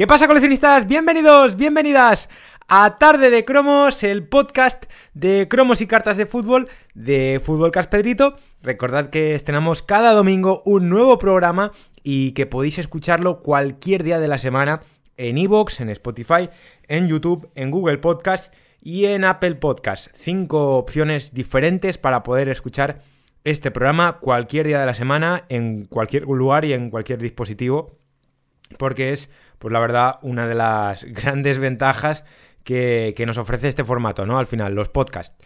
¿Qué pasa coleccionistas? Bienvenidos, bienvenidas a Tarde de Cromos, el podcast de cromos y cartas de fútbol de Fútbol Caspedrito. Recordad que estrenamos cada domingo un nuevo programa y que podéis escucharlo cualquier día de la semana en iVoox, en Spotify, en YouTube, en Google Podcast y en Apple Podcast. Cinco opciones diferentes para poder escuchar este programa cualquier día de la semana, en cualquier lugar y en cualquier dispositivo, porque es pues la verdad, una de las grandes ventajas que, nos ofrece este formato, ¿no? Al final, los podcasts.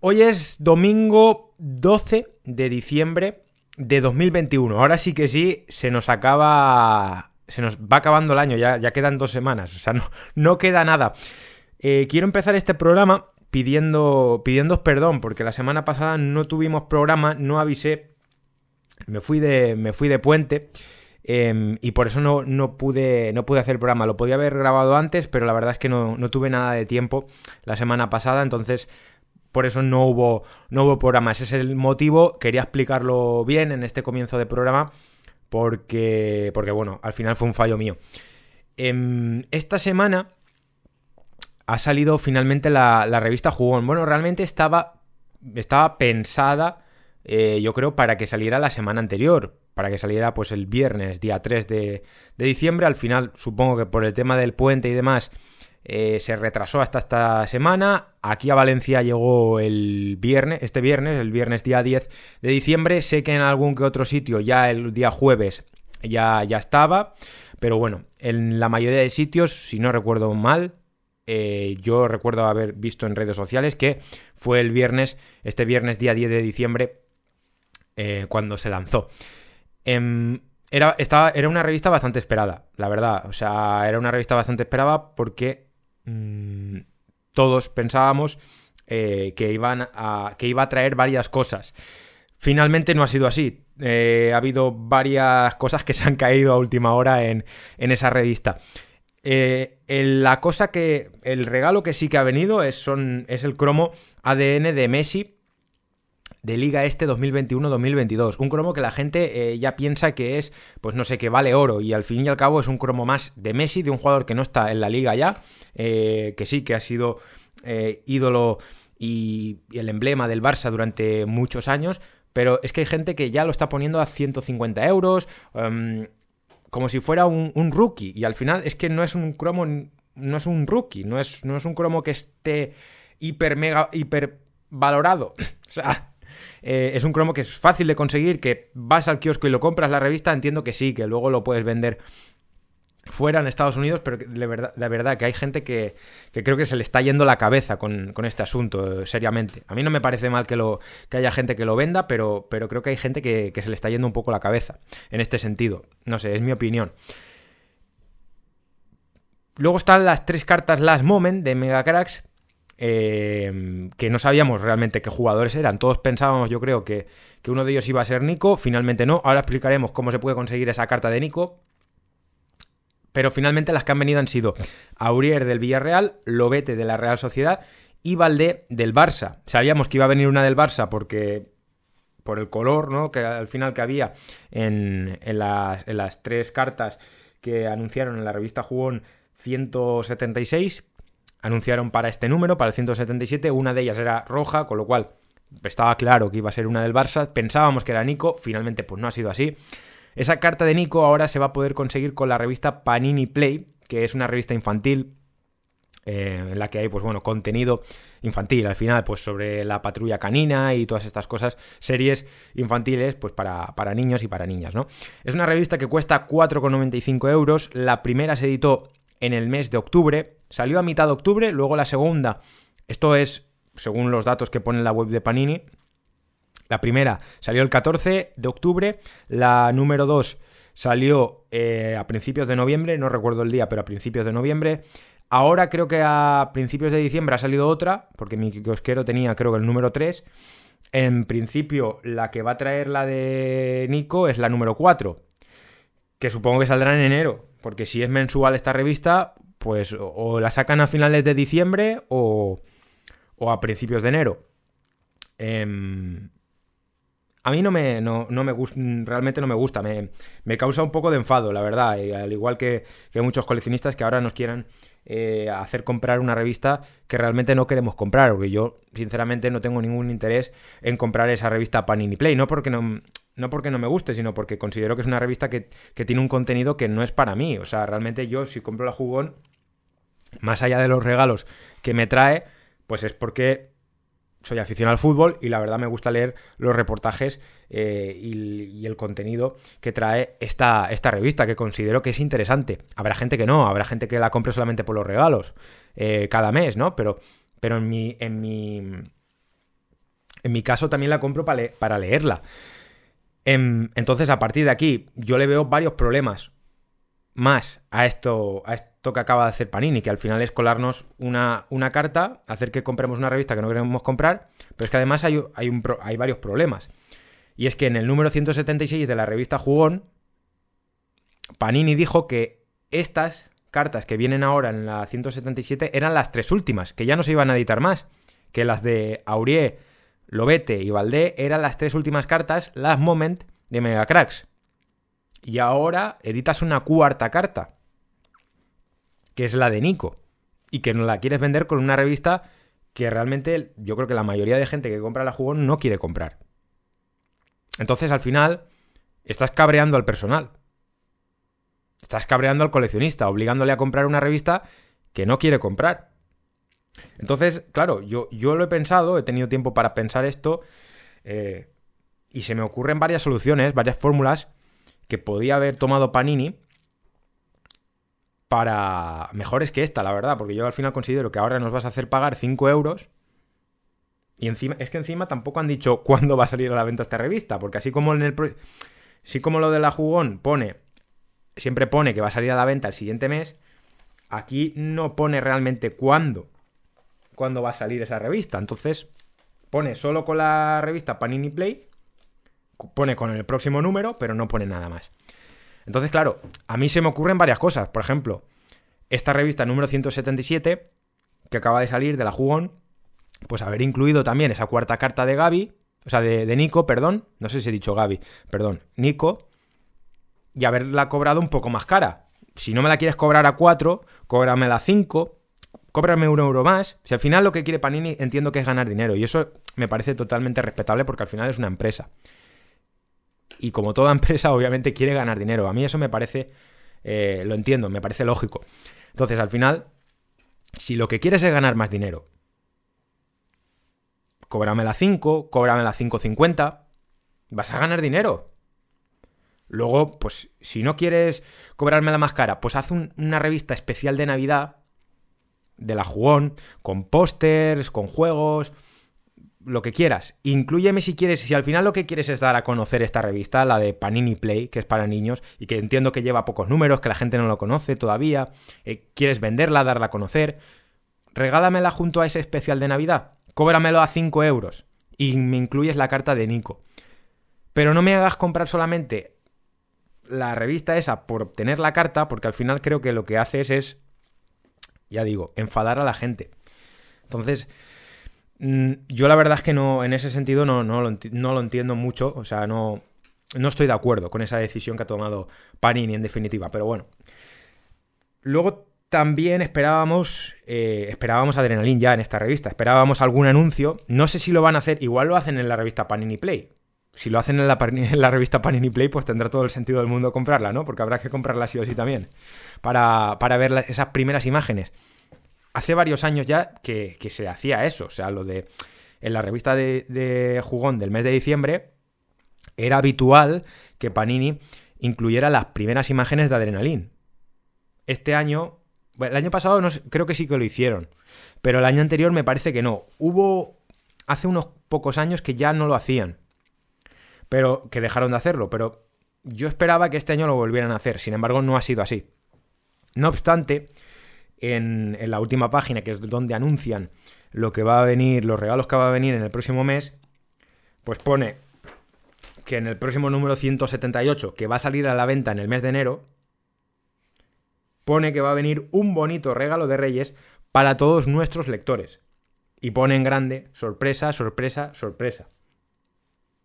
Hoy es domingo 12 de diciembre de 2021. Ahora sí que sí, se nos acaba. Se nos va acabando el año, ya, ya quedan dos semanas. O sea, no, no queda nada. Eh, quiero empezar este programa pidiendo, pidiendo perdón, porque la semana pasada no tuvimos programa, no avisé. Me fui de, me fui de puente. Em, y por eso no, pude, no pude hacer el programa. Lo podía haber grabado antes, pero la verdad es que no, tuve nada de tiempo la semana pasada, entonces por eso no hubo, no hubo programa. Ese es el motivo. Quería explicarlo bien en este comienzo de programa, porque, porque bueno, al final fue un fallo mío. Em, esta semana ha salido finalmente la, revista Jugón. Bueno, realmente estaba, estaba pensada, eh, yo creo, para que saliera la semana anterior para que saliera pues el viernes, día 3 de, diciembre. Al final, supongo que por el tema del puente y demás, eh, se retrasó hasta esta semana. Aquí a Valencia llegó el viernes, este viernes, el viernes día 10 de diciembre. Sé que en algún que otro sitio ya el día jueves ya, ya estaba. Pero bueno, en la mayoría de sitios, si no recuerdo mal, eh, yo recuerdo haber visto en redes sociales que fue el viernes, este viernes día 10 de diciembre, eh, cuando se lanzó. Em, era, estaba, era una revista bastante esperada, la verdad. O sea, era una revista bastante esperada porque mm, todos pensábamos eh, que, iban a, que iba a traer varias cosas. Finalmente no ha sido así. Eh, ha habido varias cosas que se han caído a última hora en, esa revista. Eh, la cosa que. El regalo que sí que ha venido es, son, es el cromo ADN de Messi de Liga Este 2021-2022. Un cromo que la gente eh, ya piensa que es, pues no sé, que vale oro y al fin y al cabo es un cromo más de Messi, de un jugador que no está en la liga ya, eh, que sí, que ha sido eh, ídolo y, el emblema del Barça durante muchos años, pero es que hay gente que ya lo está poniendo a 150 euros, em, como si fuera un, un, rookie, y al final es que no es un cromo, no es un rookie, no es, no es un cromo que esté hiper mega, hiper valorado. o sea, eh, es un cromo que es fácil de conseguir, que vas al kiosco y lo compras la revista, entiendo que sí, que luego lo puedes vender fuera en Estados Unidos, pero de verdad, de verdad que hay gente que, creo que se le está yendo la cabeza con, este asunto, eh, seriamente. A mí no me parece mal que, lo, que haya gente que lo venda, pero, pero creo que hay gente que, que, se le está yendo un poco la cabeza en este sentido. No sé, es mi opinión. Luego están las tres cartas Last Moment de Mega Em, que no sabíamos realmente qué jugadores eran. Todos pensábamos, yo creo, que, uno de ellos iba a ser Nico. Finalmente no. Ahora explicaremos cómo se puede conseguir esa carta de Nico. Pero finalmente las que han venido han sido Aurier del Villarreal, Lobete de la Real Sociedad y Valdé del Barça. Sabíamos que iba a venir una del Barça porque por el color, ¿no? Que al final que había en, en, las, en las tres cartas que anunciaron en la revista Jugón 176 anunciaron para este número, para el 177, una de ellas era roja, con lo cual estaba claro que iba a ser una del Barça, pensábamos que era Nico, finalmente pues no ha sido así. Esa carta de Nico ahora se va a poder conseguir con la revista Panini Play, que es una revista infantil eh, en la que hay, pues bueno, contenido infantil al final, pues sobre la patrulla canina y todas estas cosas, series infantiles, pues para, para niños y para niñas, ¿no? Es una revista que cuesta 4,95 euros, la primera se editó en el mes de octubre. Salió a mitad de octubre, luego la segunda, esto es según los datos que pone la web de Panini. La primera salió el 14 de octubre, la número 2 salió eh, a principios de noviembre, no recuerdo el día, pero a principios de noviembre. Ahora creo que a principios de diciembre ha salido otra, porque mi kiosquero tenía creo que el número 3. En principio, la que va a traer la de Nico es la número 4, que supongo que saldrá en enero, porque si es mensual esta revista, pues o la sacan a finales de diciembre o, o a principios de enero. Em, a mí no me, no, me gusta, realmente no me gusta, me, me, causa un poco de enfado, la verdad, al igual que, que muchos coleccionistas que ahora nos quieran eh, hacer comprar una revista que realmente no queremos comprar, porque yo sinceramente no tengo ningún interés en comprar esa revista Panini Play, no porque no, no, porque no me guste, sino porque considero que es una revista que, que tiene un contenido que no es para mí, o sea, realmente yo si compro la jugón, más allá de los regalos que me trae, pues es porque soy aficionado al fútbol y la verdad me gusta leer los reportajes eh, y, el contenido que trae esta, esta, revista, que considero que es interesante. Habrá gente que no, habrá gente que la compre solamente por los regalos eh, cada mes, ¿no? Pero, pero en, mi, en, mi, en mi caso también la compro para, para leerla. Em, entonces, a partir de aquí, yo le veo varios problemas más a esto, a esto que acaba de hacer Panini, que al final es colarnos una, una carta, hacer que compremos una revista que no queremos comprar, pero es que además hay, hay, hay varios problemas. Y es que en el número 176 de la revista Jugón, Panini dijo que estas cartas que vienen ahora en la 177 eran las tres últimas, que ya no se iban a editar más, que las de Aurier, Lobete y Valdé eran las tres últimas cartas, las Moment de Megacracks y ahora editas una cuarta carta, que es la de Nico, y que nos la quieres vender con una revista que realmente yo creo que la mayoría de gente que compra la jugón no quiere comprar. Entonces al final estás cabreando al personal. Estás cabreando al coleccionista, obligándole a comprar una revista que no quiere comprar. Entonces, claro, yo, yo lo he pensado, he tenido tiempo para pensar esto, eh, y se me ocurren varias soluciones, varias fórmulas que podía haber tomado Panini para mejores que esta, la verdad, porque yo al final considero que ahora nos vas a hacer pagar 5 euros. Y encima, es que encima tampoco han dicho cuándo va a salir a la venta esta revista, porque así como en el. Como lo de la jugón pone. Siempre pone que va a salir a la venta el siguiente mes. Aquí no pone realmente cuándo. Cuándo va a salir esa revista. Entonces, pone solo con la revista Panini Play pone con el próximo número, pero no pone nada más. Entonces, claro, a mí se me ocurren varias cosas. Por ejemplo, esta revista número 177, que acaba de salir de la Jugón, pues haber incluido también esa cuarta carta de Gaby, o sea, de, Nico, perdón, no sé si he dicho Gaby, perdón, Nico, y haberla cobrado un poco más cara. Si no me la quieres cobrar a 4, cóbramela a 5, cóbrame un euro más. Si al final lo que quiere Panini entiendo que es ganar dinero, y eso me parece totalmente respetable porque al final es una empresa y como toda empresa obviamente quiere ganar dinero. A mí eso me parece, eh, lo entiendo, me parece lógico. Entonces al final, si lo que quieres es ganar más dinero, cóbrame la 5, cóbrame la 5.50, vas a ganar dinero. Luego, pues si no quieres cobrarme la más cara, pues haz una revista especial de Navidad de la jugón, con pósters, con juegos, lo que quieras. Incluyeme si quieres, si al final lo que quieres es dar a conocer esta revista, la de Panini Play, que es para niños, y que entiendo que lleva pocos números, que la gente no lo conoce todavía, eh, quieres venderla, darla a conocer, regálamela junto a ese especial de Navidad, cóbramelo a 5 euros y me incluyes la carta de Nico. Pero no me hagas comprar solamente la revista esa por obtener la carta, porque al final creo que lo que haces es, ya digo, enfadar a la gente. Entonces, Mm, yo la verdad es que no, en ese sentido no, no, lo, entiendo mucho, o sea, no, no estoy de acuerdo con esa decisión que ha tomado Panini en definitiva, pero bueno. Luego también esperábamos, eh, esperábamos Adrenalin ya en esta revista, esperábamos algún anuncio, no sé si lo van a hacer, igual lo hacen en la revista Panini Play. Si lo hacen en la, revista Panini Play, pues tendrá todo el sentido del mundo comprarla, ¿no? Porque habrá que comprarla sí o sí también, para, para ver esas primeras imágenes hace varios años ya que, se hacía eso. O sea, lo de. En la revista de, Jugón del mes de diciembre, era habitual que Panini incluyera las primeras imágenes de Adrenalin. Este año. el año pasado no, creo que sí que lo hicieron. Pero el año anterior me parece que no. Hubo. Hace unos pocos años que ya no lo hacían. Pero. que dejaron de hacerlo. Pero yo esperaba que este año lo volvieran a hacer. Sin embargo, no ha sido así. No obstante, en, la última página, que es donde anuncian lo que va a venir, los regalos que va a venir en el próximo mes, pues pone que en el próximo número 178, que va a salir a la venta en el mes de enero, pone que va a venir un bonito regalo de Reyes para todos nuestros lectores. Y pone en grande, sorpresa, sorpresa, sorpresa.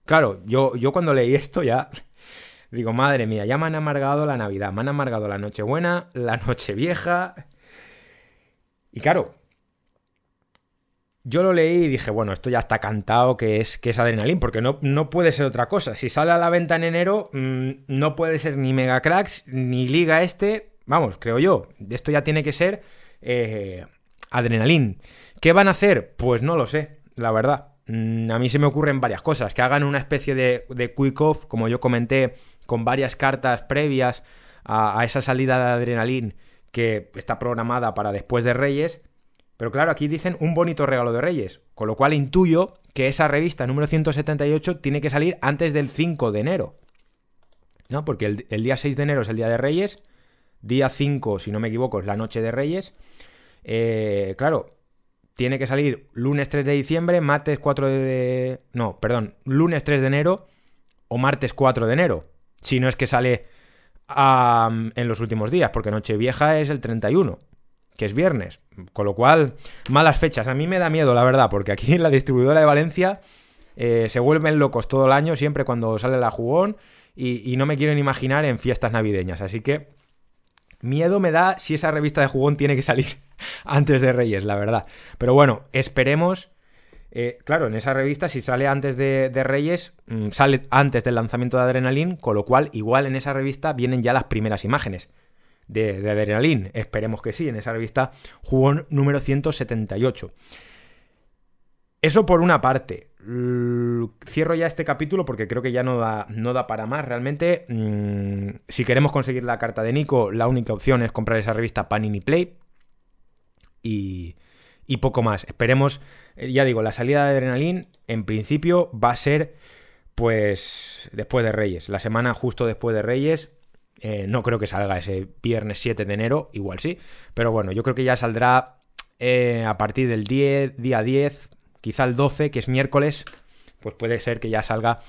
Claro, yo, yo cuando leí esto ya digo, madre mía, ya me han amargado la Navidad, me han amargado la Nochebuena, la Nochevieja. Y claro, yo lo leí y dije, bueno, esto ya está cantado que es, que es Adrenalin, porque no, no puede ser otra cosa. Si sale a la venta en enero, mm, no puede ser ni Mega Cracks, ni Liga este, vamos, creo yo. Esto ya tiene que ser eh, Adrenalin. ¿Qué van a hacer? Pues no lo sé, la verdad. Mm, a mí se me ocurren varias cosas. Que hagan una especie de, de quick off, como yo comenté, con varias cartas previas a, esa salida de Adrenalin que está programada para después de Reyes pero claro, aquí dicen un bonito regalo de Reyes, con lo cual intuyo que esa revista número 178 tiene que salir antes del 5 de enero. ¿No? Porque el, día 6 de enero es el día de Reyes, día 5, si no me equivoco, es la noche de Reyes. Eh, claro, tiene que salir lunes 3 de diciembre, martes 4 de... No, perdón, lunes 3 de enero o martes 4 de enero. Si no es que sale en los últimos días, porque Nochevieja es el 31 que es viernes. Con lo cual, malas fechas. A mí me da miedo, la verdad, porque aquí en la distribuidora de Valencia eh, se vuelven locos todo el año, siempre cuando sale la jugón, y, no me quiero ni imaginar en fiestas navideñas. Así que miedo me da si esa revista de jugón tiene que salir antes de Reyes, la verdad. Pero bueno, esperemos. Eh, claro, en esa revista, si sale antes de, Reyes, mm, sale antes del lanzamiento de Adrenalin, con lo cual, igual en esa revista vienen ya las primeras imágenes de, de Adrenalin. Esperemos que sí, en esa revista jugó número 178. Eso por una parte. Cierro ya este capítulo porque creo que ya no da, no da para más. Realmente, mm, si queremos conseguir la carta de Nico, la única opción es comprar esa revista Panini Play. Y, y poco más. Esperemos, eh, ya digo, la salida de Adrenalin en principio va a ser pues después de Reyes. La semana justo después de Reyes eh, no creo que salga ese viernes 7 de enero, igual sí. Pero bueno, yo creo que ya saldrá eh, a partir del 10, día 10, quizá el 12, que es miércoles. Pues puede ser que ya salga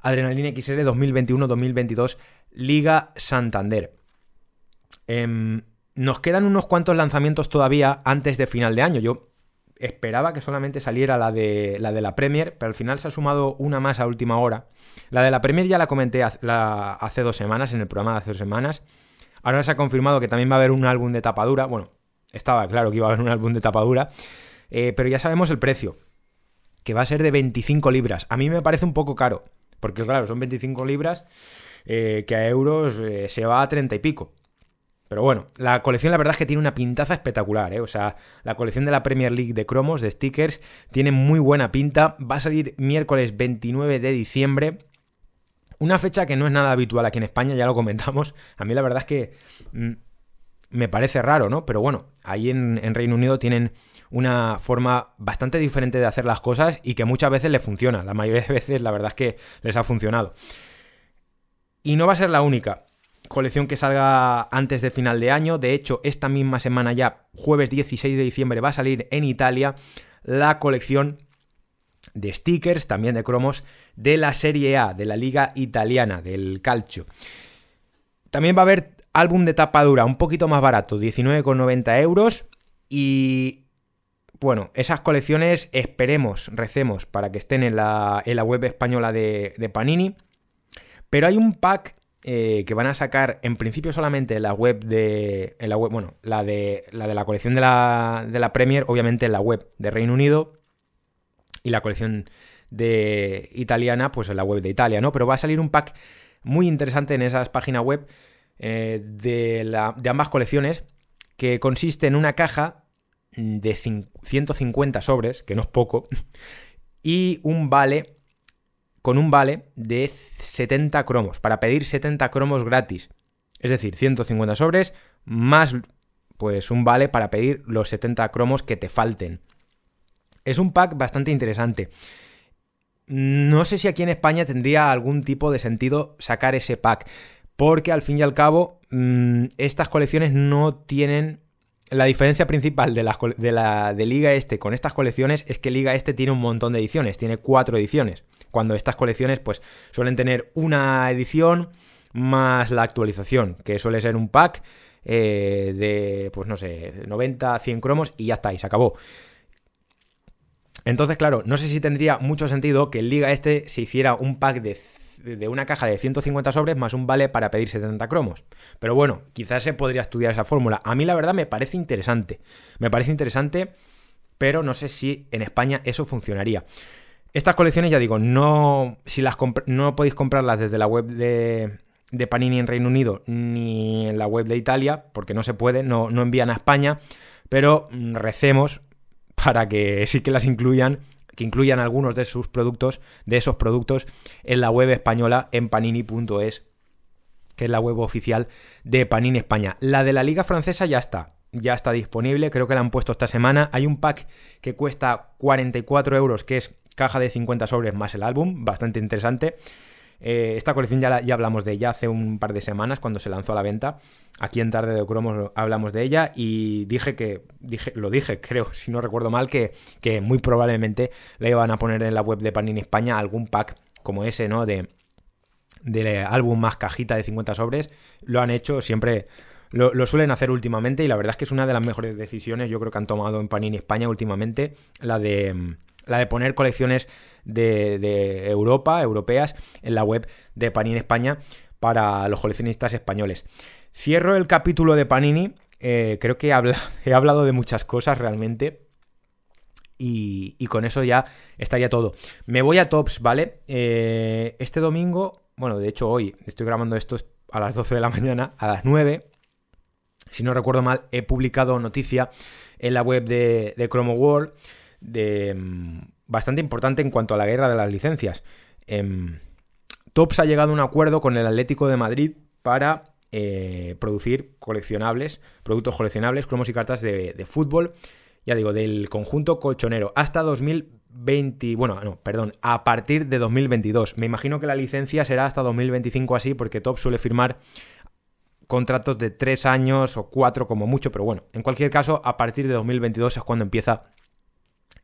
Adrenalina XL 2021-2022 Liga Santander. Em, nos quedan unos cuantos lanzamientos todavía antes de final de año. Yo esperaba que solamente saliera la de, la de la Premier, pero al final se ha sumado una más a última hora. La de la Premier ya la comenté hace dos semanas, en el programa de hace dos semanas. Ahora se ha confirmado que también va a haber un álbum de tapadura. Bueno, estaba claro que iba a haber un álbum de tapadura. Eh, pero ya sabemos el precio, que va a ser de 25 libras. A mí me parece un poco caro, porque claro, son 25 libras, eh, que a euros eh, se va a 30 y pico. Pero bueno, la colección la verdad es que tiene una pintaza espectacular, ¿eh? O sea, la colección de la Premier League de cromos, de stickers, tiene muy buena pinta. Va a salir miércoles 29 de diciembre. Una fecha que no es nada habitual aquí en España, ya lo comentamos. A mí la verdad es que mm, me parece raro, ¿no? Pero bueno, ahí en, en, Reino Unido tienen una forma bastante diferente de hacer las cosas y que muchas veces les funciona. La mayoría de veces la verdad es que les ha funcionado. Y no va a ser la única colección que salga antes de final de año. De hecho, esta misma semana ya, jueves 16 de diciembre, va a salir en Italia la colección de stickers, también de cromos, de la Serie A, de la Liga Italiana, del Calcio. También va a haber álbum de tapa dura, un poquito más barato, 19,90 euros. Y bueno, esas colecciones esperemos, recemos para que estén en la, web española de, Panini. Pero hay un pack eh, que van a sacar en principio solamente en la web de. En la web, bueno, la de la, de la colección de la, de Premier, obviamente en la web de Reino Unido. Y la colección de italiana, pues en la web de Italia, ¿no? Pero va a salir un pack muy interesante en esas páginas web eh, de ambas colecciones. Que consiste en una caja de 150 sobres, que no es poco, y un vale con un vale de 70 cromos, para pedir 70 cromos gratis. Es decir, 150 sobres más pues un vale para pedir los 70 cromos que te falten. Es un pack bastante interesante. No sé si aquí en España tendría algún tipo de sentido sacar ese pack, porque al fin y al cabo mm, estas colecciones no tienen la diferencia principal de la, de la, de Liga Este con estas colecciones es que Liga Este tiene un montón de ediciones, tiene cuatro ediciones cuando estas colecciones pues suelen tener una edición más la actualización, que suele ser un pack eh, de, pues no sé, 90, 100 cromos y ya está, y se acabó. Entonces, claro, no sé si tendría mucho sentido que Liga este se hiciera un pack de, de una caja de 150 sobres más un vale para pedir 70 cromos. Pero bueno, quizás se podría estudiar esa fórmula. A mí la verdad me parece interesante. Me parece interesante, pero no sé si en España eso funcionaría. Estas colecciones, ya digo, no, si las no podéis comprarlas desde la web de, de, Panini en Reino Unido ni en la web de Italia, porque no se puede, no, no envían a España, pero mm, recemos para que sí que las incluyan, que incluyan algunos de sus productos, de esos productos, en la web española en panini.es, que es la web oficial de Panini España. La de la Liga Francesa ya está, ya está disponible, creo que la han puesto esta semana. Hay un pack que cuesta 44 euros, que es caja de 50 sobres más el álbum, bastante interesante. Eh, esta colección ya, ya hablamos de ella hace un par de semanas cuando se lanzó a la venta. Aquí en Tarde de Cromos hablamos de ella y dije que, dije, lo dije, creo, si no recuerdo mal, que, que muy probablemente la iban a poner en la web de Panini España algún pack como ese, ¿no? De, de álbum más cajita de 50 sobres. Lo han hecho, siempre lo, lo, suelen hacer últimamente y la verdad es que es una de las mejores decisiones yo creo que han tomado en Panini España últimamente, la de la de poner colecciones de, Europa, europeas, en la web de Panini España para los coleccionistas españoles. Cierro el capítulo de Panini. Eh, creo que he, hablado de muchas cosas realmente. Y, con eso ya estaría todo. Me voy a Tops, ¿vale? Eh, este domingo, bueno, de hecho hoy estoy grabando esto a las 12 de la mañana, a las 9. Si no recuerdo mal, he publicado noticia en la web de, de World de mm, bastante importante en cuanto a la guerra de las licencias. Em, Tops ha llegado a un acuerdo con el Atlético de Madrid para eh, producir coleccionables, productos coleccionables, cromos y cartas de, fútbol, ya digo, del conjunto colchonero, hasta 2020, bueno, no, perdón, a partir de 2022. Me imagino que la licencia será hasta 2025 así, porque Top suele firmar contratos de 3 años o 4 como mucho, pero bueno, en cualquier caso, a partir de 2022 es cuando empieza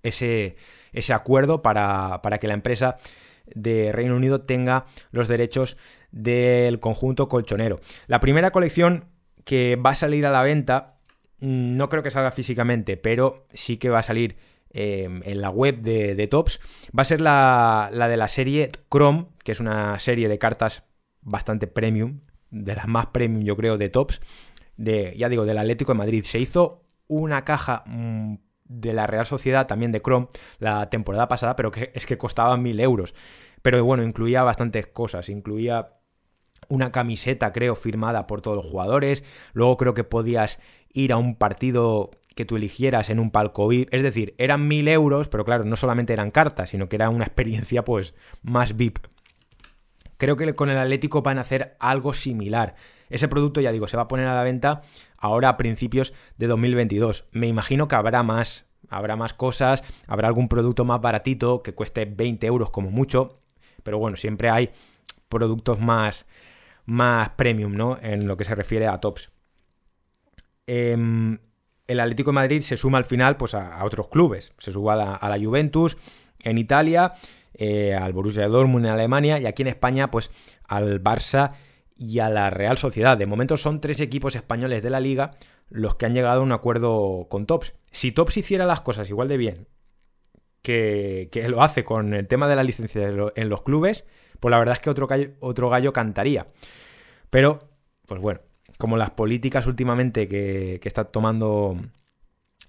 ese, ese acuerdo para, que la empresa de Reino Unido tenga los derechos del conjunto colchonero. La primera colección que va a salir a la venta, mm, no creo que salga físicamente, pero sí que va a salir em, en la web de, Tops, va a ser la, la, de la serie Chrome, que es una serie de cartas bastante premium, de las más premium yo creo de Tops, de, ya digo, del Atlético de Madrid. Se hizo una caja mm, de la Real Sociedad, también de Chrome, la temporada pasada, pero que es que costaba mil euros. Pero bueno, incluía bastantes cosas, incluía una camiseta, creo, firmada por todos los jugadores. Luego creo que podías ir a un partido que tú eligieras en un palco VIP. Es decir, eran mil euros, pero claro, no solamente eran cartas, sino que era una experiencia pues más VIP. Creo que con el Atlético van a hacer algo similar. Ese producto, ya digo, se va a poner a la venta ahora a principios de 2022. Me imagino que habrá más, habrá más cosas, habrá algún producto más baratito que cueste 20 euros como mucho, pero bueno, siempre hay productos más, más premium, ¿no? En lo que se refiere a tops. Em, el Atlético de Madrid se suma al final pues, a, otros clubes. Se suma a la, Juventus en Italia, eh, al Borussia Dortmund en Alemania y aquí en España pues al Barça y a la Real Sociedad. De momento son tres equipos españoles de la liga los que han llegado a un acuerdo con Tops. Si Tops hiciera las cosas igual de bien que, lo hace con el tema de la licencia en los clubes, pues la verdad es que otro gallo, otro gallo cantaría. Pero, pues bueno, como las políticas últimamente que, que está tomando,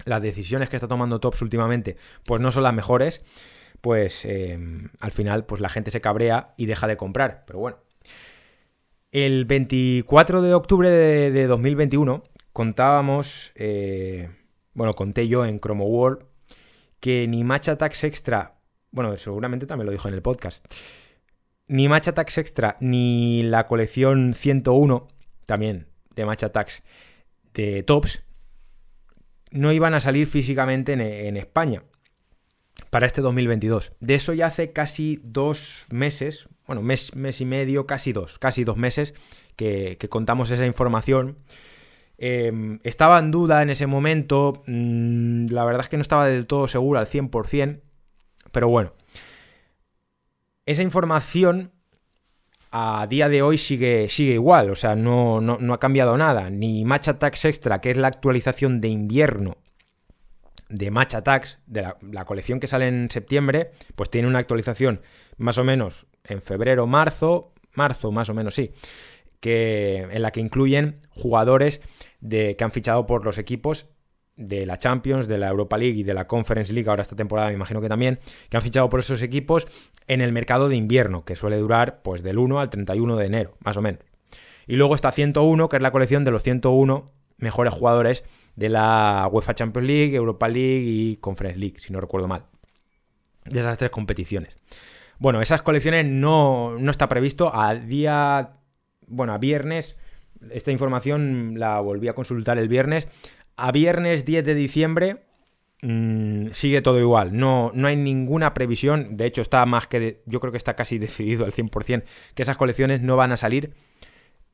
las decisiones que está tomando Tops últimamente, pues no son las mejores, pues eh, al final pues la gente se cabrea y deja de comprar. Pero bueno, el 24 de octubre de, 2021 contábamos, eh, bueno, conté yo en Chromo World que ni Match Attacks Extra, bueno, seguramente también lo dijo en el podcast, ni Match Attacks Extra ni la colección 101, también de Match Attacks de Tops, no iban a salir físicamente en España para este 2022. De eso ya hace casi dos meses, bueno, mes, mes y medio, casi dos, casi dos meses que, contamos esa información. Em, estaba en duda en ese momento, mm, la verdad es que no estaba del todo seguro al 100%, pero bueno, esa información a día de hoy sigue, sigue igual, o sea, no, no, no ha cambiado nada, ni Match Attacks Extra, que es la actualización de invierno de Match Attacks, de la, colección que sale en septiembre, pues tiene una actualización más o menos en febrero, marzo, marzo más o menos, sí, que, en la que incluyen jugadores de, que han fichado por los equipos de la Champions, de la Europa League y de la Conference League, ahora esta temporada me imagino que también, que han fichado por esos equipos en el mercado de invierno, que suele durar pues del 1 al 31 de enero, más o menos. Y luego está 101, que es la colección de los 101 mejores jugadores de la UEFA Champions League, Europa League y Conference League, si no recuerdo mal. De esas tres competiciones. Bueno, esas colecciones no, no está previsto a día, bueno, a viernes. Esta información la volví a consultar el viernes. A viernes 10 de diciembre mm, sigue todo igual. No, no hay ninguna previsión. De hecho, está más que. yo creo que está casi decidido al 100% que esas colecciones no van a salir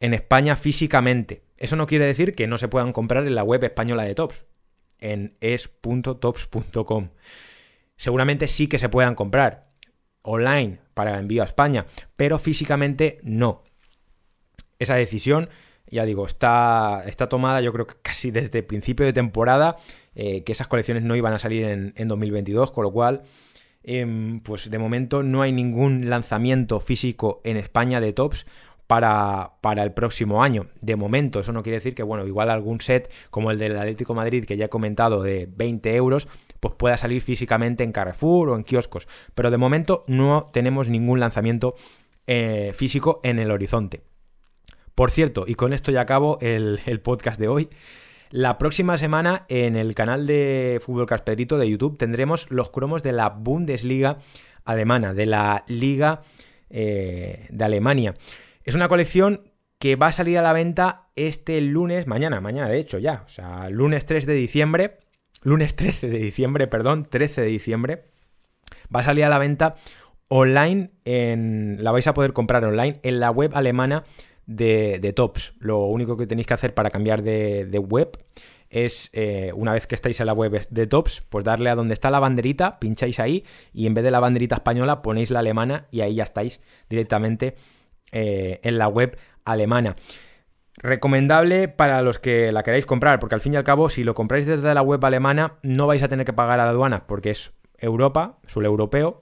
en España físicamente. Eso no quiere decir que no se puedan comprar en la web española de Tops, en es.tops.com. Seguramente sí que se puedan comprar online para envío a España, pero físicamente no. Esa decisión, ya digo, está, está tomada yo creo que casi desde principio de temporada, eh, que esas colecciones no iban a salir en, en 2022, con lo cual... Em, pues de momento no hay ningún lanzamiento físico en España de tops para, para, el próximo año. De momento, eso no quiere decir que, bueno, igual algún set como el del Atlético Madrid que ya he comentado de 20 euros, pues pueda salir físicamente en Carrefour o en kioscos. Pero de momento no tenemos ningún lanzamiento eh, físico en el horizonte. Por cierto, y con esto ya acabo el, el, podcast de hoy. La próxima semana en el canal de Fútbol Caspedrito de YouTube tendremos los cromos de la Bundesliga alemana, de la Liga eh, de Alemania. Es una colección que va a salir a la venta este lunes, mañana, mañana de hecho ya, o sea, lunes 3 de diciembre, lunes 13 de diciembre, perdón, 13 de diciembre, va a salir a la venta online, en, la vais a poder comprar online en la web alemana de, Tops. Lo único que tenéis que hacer para cambiar de, web es, eh, una vez que estáis en la web de Tops, pues darle a donde está la banderita, pincháis ahí y en vez de la banderita española ponéis la alemana y ahí ya estáis directamente eh, en la web alemana. Recomendable para los que la queráis comprar, porque al fin y al cabo, si lo compráis desde la web alemana, no vais a tener que pagar a la aduana, porque es Europa, suele europeo,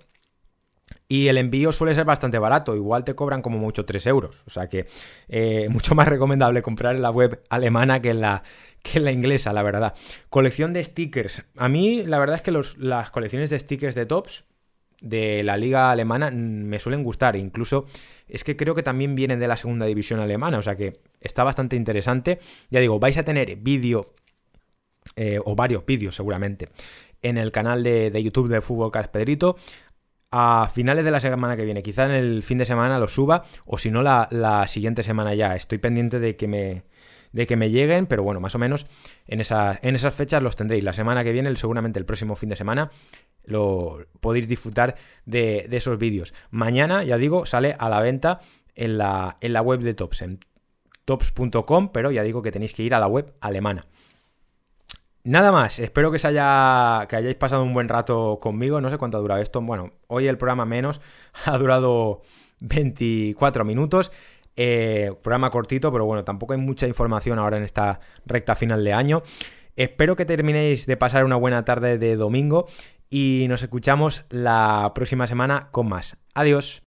y el envío suele ser bastante barato, igual te cobran como mucho 3 euros. O sea que eh, mucho más recomendable comprar en la web alemana que en la, que la inglesa, la verdad. Colección de stickers. A mí la verdad es que las colecciones de stickers de tops de la liga alemana me suelen gustar. Incluso es que creo que también vienen de la segunda división alemana. O sea que está bastante interesante. Ya digo, vais a tener vídeo eh, o varios vídeos seguramente en el canal de, YouTube de Fútbol Pedrito a finales de la semana que viene. Quizá en el fin de semana lo suba o si no la, la siguiente semana ya. Estoy pendiente de que me de que me lleguen, pero bueno, más o menos en, en esas fechas los tendréis. La semana que viene, seguramente el próximo fin de semana, lo podéis disfrutar de, esos vídeos. Mañana, ya digo, sale a la venta en la, en la web de Tops, en tops.com, pero ya digo que tenéis que ir a la web alemana. Nada más, espero que, se haya, que hayáis pasado un buen rato conmigo, no sé cuánto ha durado esto, bueno, hoy el programa menos, ha durado 24 minutos, eh, programa cortito, pero bueno, tampoco hay mucha información ahora en esta recta final de año. Espero que terminéis de pasar una buena tarde de domingo y nos escuchamos la próxima semana con más. Adiós.